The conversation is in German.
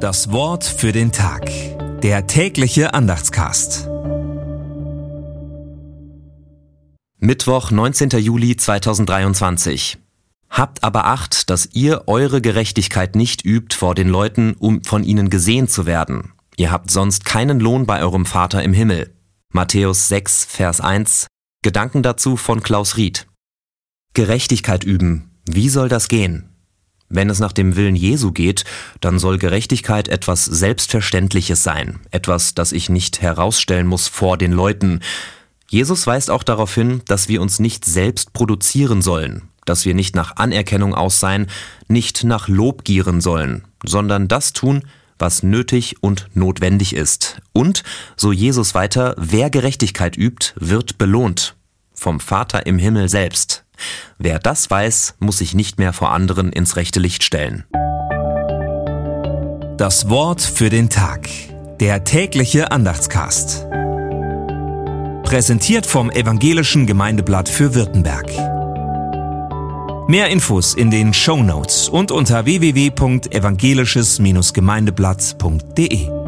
Das Wort für den Tag. Der tägliche Andachtscast. Mittwoch, 19. Juli 2023. Habt aber Acht, dass ihr eure Gerechtigkeit nicht übt vor den Leuten, um von ihnen gesehen zu werden. Ihr habt sonst keinen Lohn bei eurem Vater im Himmel. Matthäus 6, Vers 1. Gedanken dazu von Klaus Ried. Gerechtigkeit üben. Wie soll das gehen? Wenn es nach dem Willen Jesu geht, dann soll Gerechtigkeit etwas Selbstverständliches sein, etwas, das ich nicht herausstellen muss vor den Leuten. Jesus weist auch darauf hin, dass wir uns nicht selbst produzieren sollen, dass wir nicht nach Anerkennung aussehen, nicht nach Lob gieren sollen, sondern das tun, was nötig und notwendig ist. Und, so Jesus weiter, wer Gerechtigkeit übt, wird belohnt. Vom Vater im Himmel selbst. Wer das weiß, muss sich nicht mehr vor anderen ins rechte Licht stellen. Das Wort für den Tag. Der tägliche Andachtscast. Präsentiert vom Evangelischen Gemeindeblatt für Württemberg. Mehr Infos in den Show Notes und unter www.evangelisches-gemeindeblatt.de.